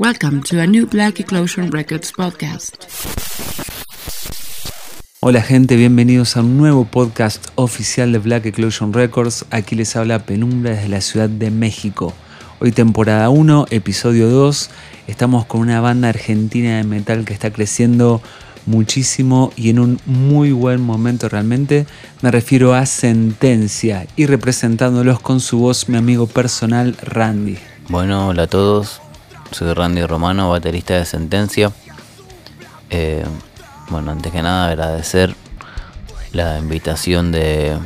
Welcome to a new Black Eclosion Records podcast. Hola gente, bienvenidos a un nuevo podcast oficial de Black Eclosion Records. Aquí les habla Penumbra desde la Ciudad de México. Hoy temporada 1, episodio 2. Estamos con una banda argentina de metal que está creciendo muchísimo y en un muy buen momento realmente. Me refiero a Sentencia y representándolos con su voz mi amigo personal Randy. Bueno, hola a todos. Soy Randy Romano, baterista de Sentencia. Eh, bueno, antes que nada agradecer la invitación de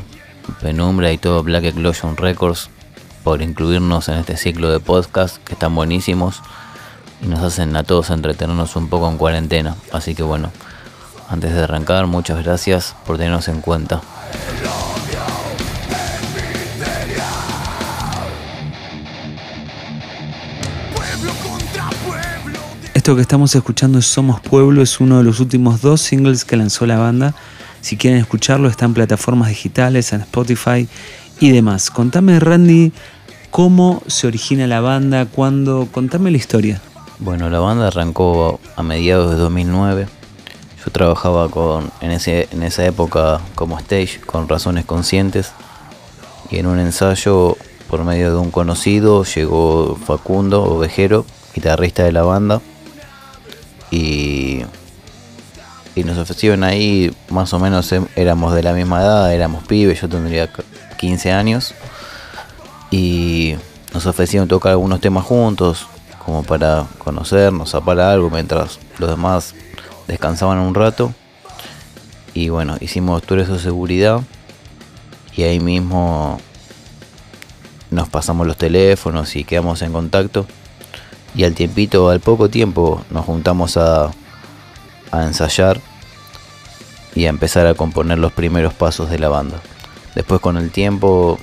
Penumbra y todo Black Eclosion Records por incluirnos en este ciclo de podcast que están buenísimos y nos hacen a todos entretenernos un poco en cuarentena. Así que bueno, antes de arrancar, muchas gracias por tenernos en cuenta. Esto que estamos escuchando es Somos Pueblo, es uno de los últimos dos singles que lanzó la banda. Si quieren escucharlo, está en plataformas digitales, en Spotify y demás. Contame, Randy, cómo se origina la banda, cuándo. Contame la historia. Bueno, la banda arrancó a mediados de 2009. Yo trabajaba con, en, ese, en esa época como stage con razones conscientes. Y en un ensayo, por medio de un conocido, llegó Facundo Ovejero, guitarrista de la banda. Y, nos ofrecieron ahí, más o menos em, éramos de la misma edad, éramos pibes, yo tendría 15 años, y nos ofrecieron tocar algunos temas juntos, como para conocernos, para algo, mientras los demás descansaban un rato. Y bueno, hicimos tours de seguridad y ahí mismo nos pasamos los teléfonos y quedamos en contacto y al tiempito, al poco tiempo, nos juntamos a, ensayar y a empezar a componer los primeros pasos de la banda. Después con el tiempo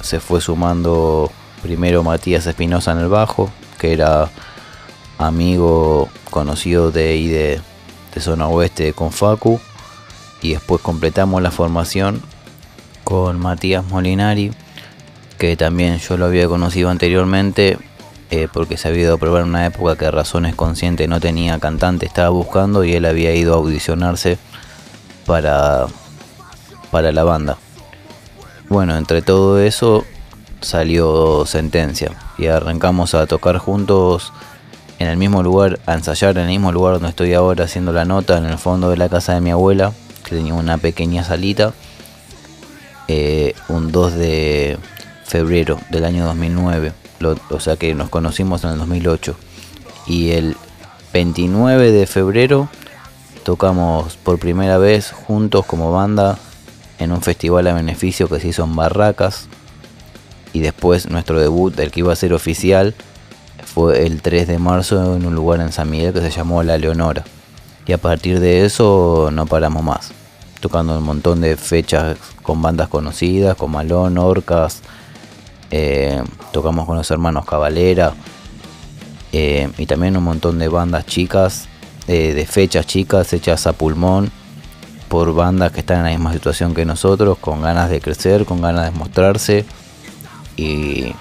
se fue sumando primero Matías Espinosa en el bajo, que era amigo conocido de ahí de, de zona oeste con Facu. Y después completamos la formación con Matías Molinari, que también yo lo había conocido anteriormente eh, porque se había ido a probar en una época que Razones Consciente no tenía cantante, estaba buscando y él había ido a audicionarse para, para la banda. Bueno, entre todo eso salió Sentencia y arrancamos a tocar juntos en el mismo lugar, a ensayar en el mismo lugar donde estoy ahora haciendo la nota, en el fondo de la casa de mi abuela, que tenía una pequeña salita, eh, un 2 de febrero del año 2009 o sea que nos conocimos en el 2008. Y el 29 de febrero tocamos por primera vez juntos como banda en un festival a beneficio que se hizo en Barracas. Y después nuestro debut, el que iba a ser oficial, fue el 3 de marzo en un lugar en San Miguel que se llamó La Leonora. Y a partir de eso no paramos más. Tocando un montón de fechas con bandas conocidas, como Malón, Orcas, eh, tocamos con los hermanos Cavalera eh, y también un montón de bandas chicas, eh, de fechas chicas hechas a pulmón por bandas que están en la misma situación que nosotros, con ganas de crecer, con ganas de mostrarse y,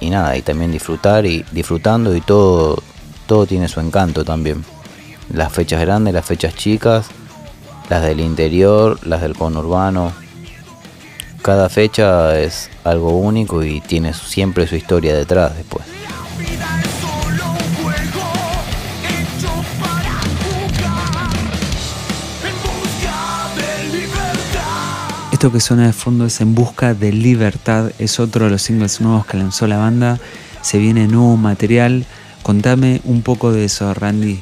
y nada, y también disfrutar y disfrutando y todo, todo tiene su encanto también. Las fechas grandes, las fechas chicas, las del interior, las del conurbano, cada fecha es algo único y tiene siempre su historia detrás después. Esto que suena de fondo es En Busca de Libertad, es otro de los singles nuevos que lanzó la banda. Se viene nuevo material. Contame un poco de eso, Randy.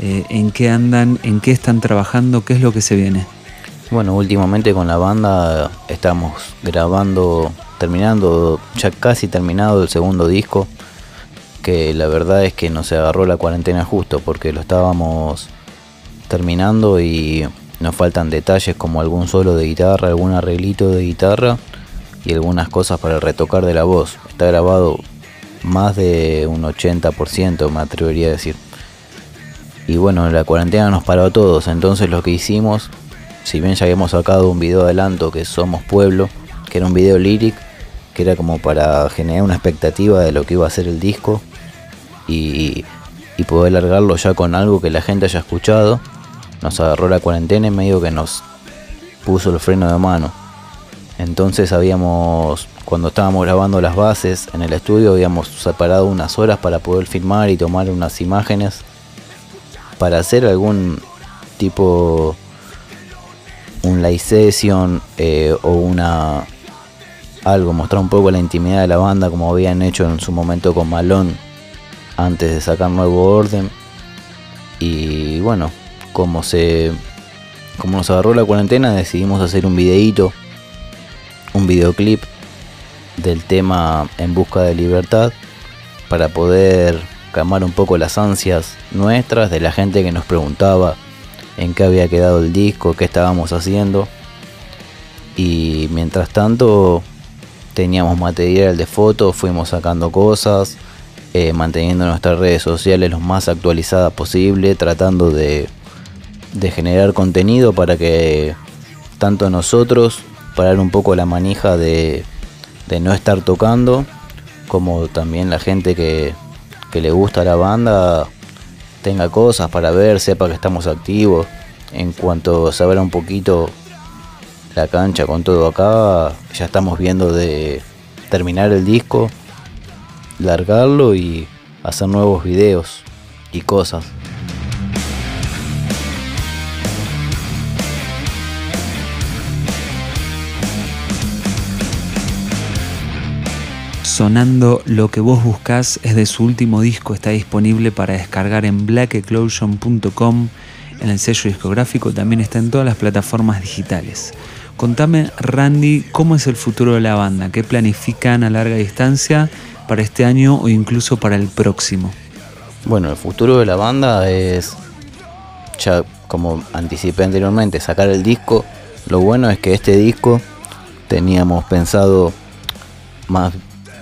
Eh, ¿En qué andan? ¿En qué están trabajando? ¿Qué es lo que se viene? Bueno, últimamente con la banda estamos grabando, terminando, ya casi terminado el segundo disco, que la verdad es que nos agarró la cuarentena justo porque lo estábamos terminando y nos faltan detalles como algún solo de guitarra, algún arreglito de guitarra y algunas cosas para retocar de la voz. Está grabado más de un 80%, me atrevería a decir. Y bueno, la cuarentena nos paró a todos, entonces lo que hicimos si bien ya habíamos sacado un video adelanto que Somos Pueblo, que era un video lyric, que era como para generar una expectativa de lo que iba a ser el disco, y, y poder largarlo ya con algo que la gente haya escuchado. Nos agarró la cuarentena y medio que nos puso el freno de mano. Entonces habíamos, cuando estábamos grabando las bases en el estudio, habíamos separado unas horas para poder filmar y tomar unas imágenes para hacer algún tipo, un live session eh, o una algo, mostrar un poco la intimidad de la banda como habían hecho en su momento con Malón antes de sacar nuevo orden. Y bueno, como se como nos agarró la cuarentena, decidimos hacer un videíto, un videoclip del tema En busca de libertad para poder calmar un poco las ansias nuestras de la gente que nos preguntaba en qué había quedado el disco, qué estábamos haciendo. Y mientras tanto teníamos material de fotos, fuimos sacando cosas, eh, manteniendo nuestras redes sociales lo más actualizadas posible, tratando de de generar contenido para que tanto nosotros parar un poco la manija de, de no estar tocando, como también la gente que, que le gusta la banda tenga cosas para ver, sepa que estamos activos. En cuanto se abra un poquito la cancha con todo acá, ya estamos viendo de terminar el disco, largarlo y hacer nuevos videos y cosas. Sonando Lo que vos buscás es de su último disco, está disponible para descargar en blackeclosion.com, en el sello discográfico, también está en todas las plataformas digitales. Contame, Randy, cómo es el futuro de la banda, qué planifican a larga distancia para este año o incluso para el próximo. Bueno, el futuro de la banda es, ya como anticipé anteriormente, sacar el disco. Lo bueno es que este disco teníamos pensado más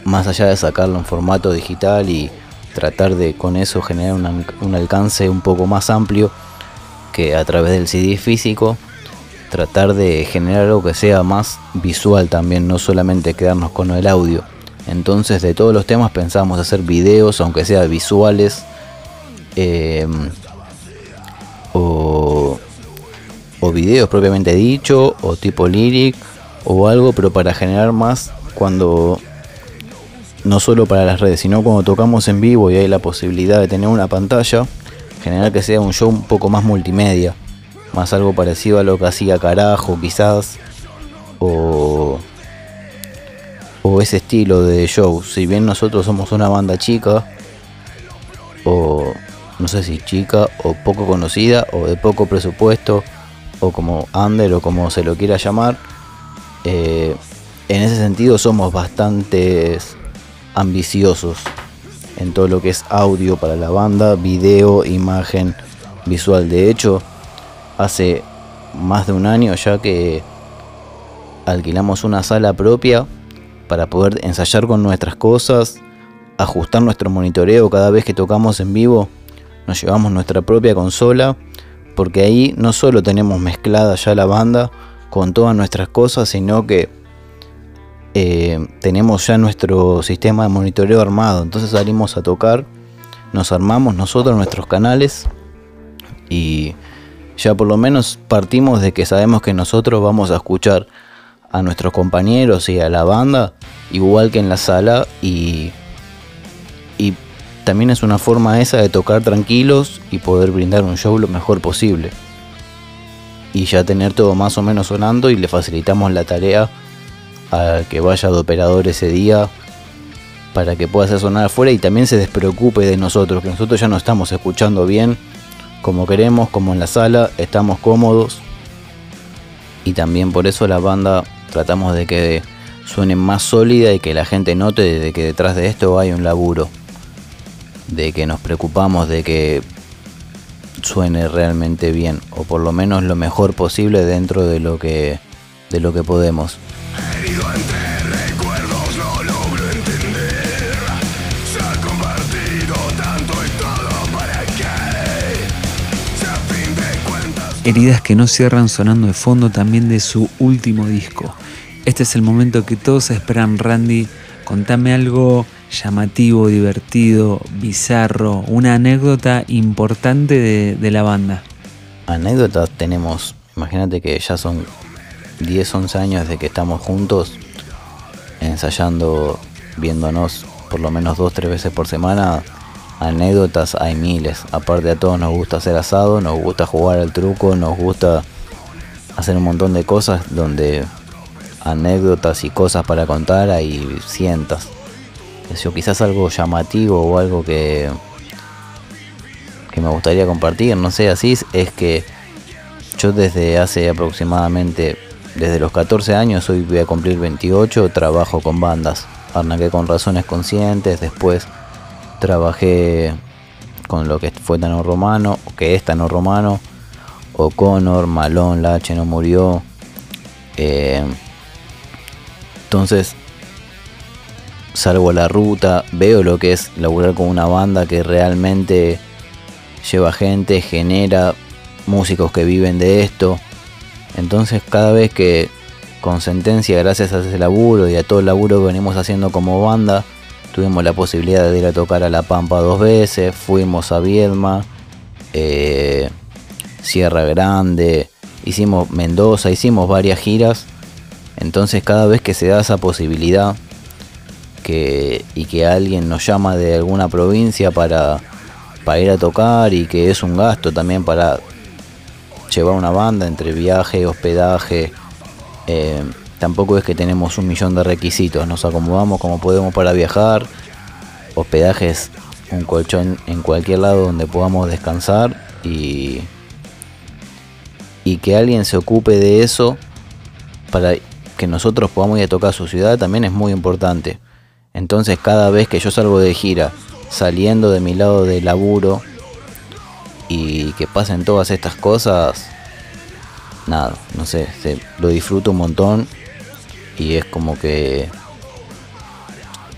más allá de sacarlo en formato digital y tratar de con eso generar un alcance un poco más amplio que a través del CD físico, tratar de generar algo que sea más visual también, no solamente quedarnos con el audio. Entonces de todos los temas pensamos hacer videos, aunque sea visuales, em, o, o videos propiamente dicho, o tipo lyric, o algo, pero para generar más cuando no solo para las redes, sino cuando tocamos en vivo y hay la posibilidad de tener una pantalla, generar que sea un show un poco más multimedia, más algo parecido a lo que hacía Carajo quizás, o, o ese estilo de show. Si bien nosotros somos una banda chica, o no sé si chica, o poco conocida, o de poco presupuesto, o como under, o como se lo quiera llamar, eh, en ese sentido somos bastantes ambiciosos en todo lo que es audio para la banda, video, imagen, visual. De hecho, hace más de un año ya que alquilamos una sala propia para poder ensayar con nuestras cosas, ajustar nuestro monitoreo cada vez que tocamos en vivo. Nos llevamos nuestra propia consola porque ahí no solo tenemos mezclada ya la banda con todas nuestras cosas, sino que eh, tenemos ya nuestro sistema de monitoreo armado. Entonces salimos a tocar, nos armamos nosotros nuestros canales y ya por lo menos partimos de que sabemos que nosotros vamos a escuchar a nuestros compañeros y a la banda igual que en la sala y, y también es una forma esa de tocar tranquilos y poder brindar un show lo mejor posible y ya tener todo más o menos sonando y le facilitamos la tarea a que vaya de operador ese día para que pueda hacer sonar afuera y también se despreocupe de nosotros, que nosotros ya no estamos escuchando bien como queremos, como en la sala, estamos cómodos y también por eso la banda tratamos de que suene más sólida y que la gente note de que detrás de esto hay un laburo, de que nos preocupamos de que suene realmente bien o por lo menos lo mejor posible dentro de lo que de lo que podemos. Heridas que no cierran sonando de fondo también de su último disco. Este es el momento que todos esperan, Randy. Contame algo llamativo, divertido, bizarro, una anécdota importante de, de la banda? Anécdotas tenemos, imagínate que ya son 10, 11 años de que estamos juntos ensayando, viéndonos por lo menos dos, tres veces por semana. Anécdotas hay miles. Aparte a todos nos gusta hacer asado, nos gusta jugar al truco, nos gusta hacer un montón de cosas donde anécdotas y cosas para contar hay cientos. Eso, quizás algo llamativo o algo que, que me gustaría compartir, no sé, así es que yo desde hace aproximadamente, desde los 14 años, hoy voy a cumplir 28, trabajo con bandas. Arranqué con Razones Conscientes, después trabajé con lo que fue Tano Romano, que es Tano Romano, O'Connor, Malón, Lache no murió. Eh, entonces, salgo a la ruta, veo lo que es laburar con una banda que realmente lleva gente, genera músicos que viven de esto. Entonces cada vez que con sentencia, gracias a ese laburo y a todo el laburo que venimos haciendo como banda, tuvimos la posibilidad de ir a tocar a La Pampa dos veces, fuimos a Viedma, eh, Sierra Grande, hicimos Mendoza, hicimos varias giras. Entonces cada vez que se da esa posibilidad que, y que alguien nos llama de alguna provincia para, para ir a tocar y que es un gasto también para llevar una banda entre viaje, hospedaje. Eh, tampoco es que tenemos un millón de requisitos, nos acomodamos como podemos para viajar. Hospedaje es un colchón en cualquier lado donde podamos descansar y, y que alguien se ocupe de eso para que nosotros podamos ir a tocar su ciudad también es muy importante. Entonces cada vez que yo salgo de gira, saliendo de mi lado de laburo, y que pasen todas estas cosas, nada, no sé, lo disfruto un montón y es como que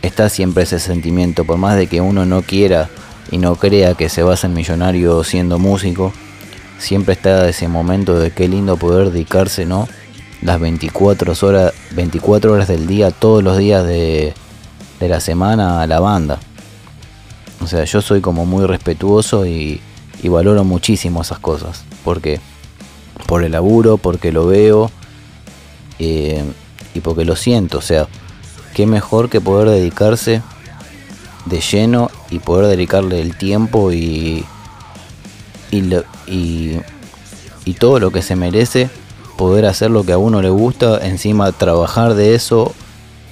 está siempre ese sentimiento, por más de que uno no quiera y no crea que se va a ser millonario siendo músico, siempre está ese momento de qué lindo poder dedicarse, ¿no? Las 24 horas, 24 horas del día, todos los días de, de la semana a la banda. O sea, yo soy como muy respetuoso y, y valoro muchísimo esas cosas. Porque por el laburo, porque lo veo eh, y porque lo siento. O sea, qué mejor que poder dedicarse de lleno y poder dedicarle el tiempo y, y, y, y todo lo que se merece. Poder hacer lo que a uno le gusta, encima trabajar de eso,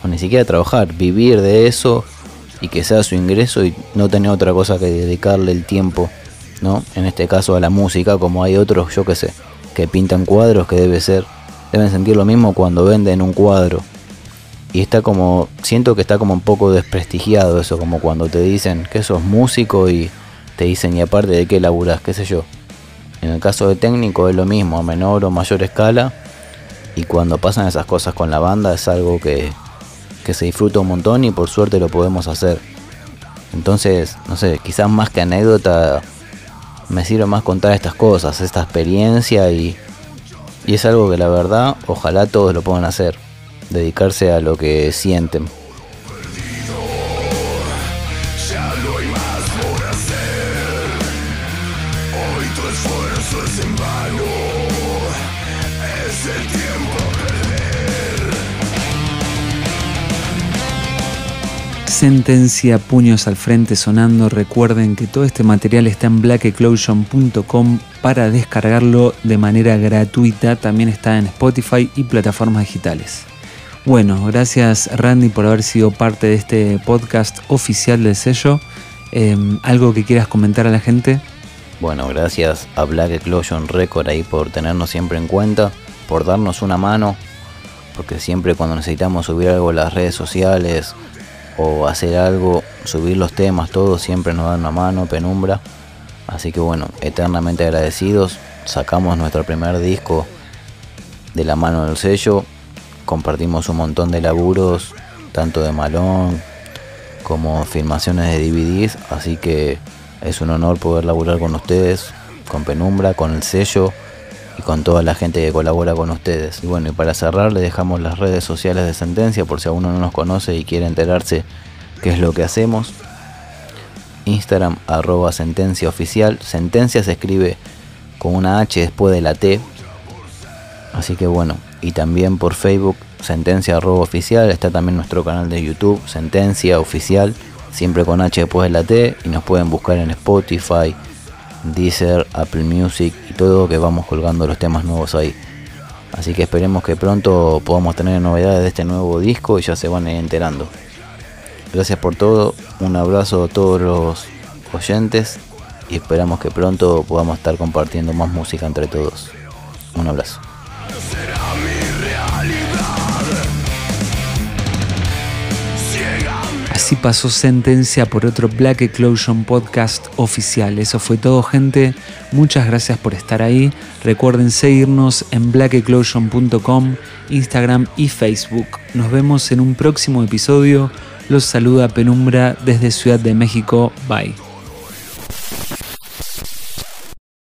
o ni siquiera trabajar, vivir de eso y que sea su ingreso y no tener otra cosa que dedicarle el tiempo ¿no? En este caso a la música, como hay otros, yo que sé, que pintan cuadros que debe ser, deben sentir lo mismo cuando venden un cuadro. Y está como, siento que está como un poco desprestigiado eso, como cuando te dicen que sos músico y te dicen y aparte de qué laburas, qué sé yo. En el caso de técnico es lo mismo, a menor o mayor escala. Y cuando pasan esas cosas con la banda es algo que, que se disfruta un montón y por suerte lo podemos hacer. Entonces, no sé, quizás más que anécdota, me sirve más contar estas cosas, esta experiencia y, y es algo que la verdad ojalá todos lo puedan hacer, dedicarse a lo que sienten. Sentencia Puños al Frente sonando. Recuerden que todo este material está en blackeclosion.com para descargarlo de manera gratuita. También está en Spotify y plataformas digitales. Bueno, gracias Randy por haber sido parte de este podcast oficial del sello. Em, ¿Algo que quieras comentar a la gente? Bueno, gracias a Black Eclosion Record por tenernos siempre en cuenta, por darnos una mano, porque siempre cuando necesitamos subir algo a las redes sociales, o hacer algo, subir los temas, todo siempre nos dan una mano, penumbra. Así que bueno, eternamente agradecidos. Sacamos nuestro primer disco de la mano del sello. Compartimos un montón de laburos, tanto de malón como filmaciones de DVDs. Así que es un honor poder laburar con ustedes, con penumbra, con el sello y con toda la gente que colabora con ustedes. Y bueno, y para cerrar le dejamos las redes sociales de Sentencia por si alguno no nos conoce y quiere enterarse qué es lo que hacemos. Instagram arroba sentencia oficial. Sentencia se escribe con una H después de la T. Así que bueno, y también por Facebook sentencia arroba oficial. Está también nuestro canal de YouTube, sentencia oficial, siempre con H después de la T. Y nos pueden buscar en Spotify, Deezer, Apple Music y todo que vamos colgando los temas nuevos ahí. Así que esperemos que pronto podamos tener novedades de este nuevo disco y ya se van enterando. Gracias por todo, un abrazo a todos los oyentes y esperamos que pronto podamos estar compartiendo más música entre todos. Un abrazo. Así pasó sentencia por otro Black Eclosion podcast oficial. Eso fue todo, gente. Muchas gracias por estar ahí. Recuerden seguirnos en blackeclosion.com, Instagram y Facebook. Nos vemos en un próximo episodio. Los saluda Penumbra desde Ciudad de México. Bye.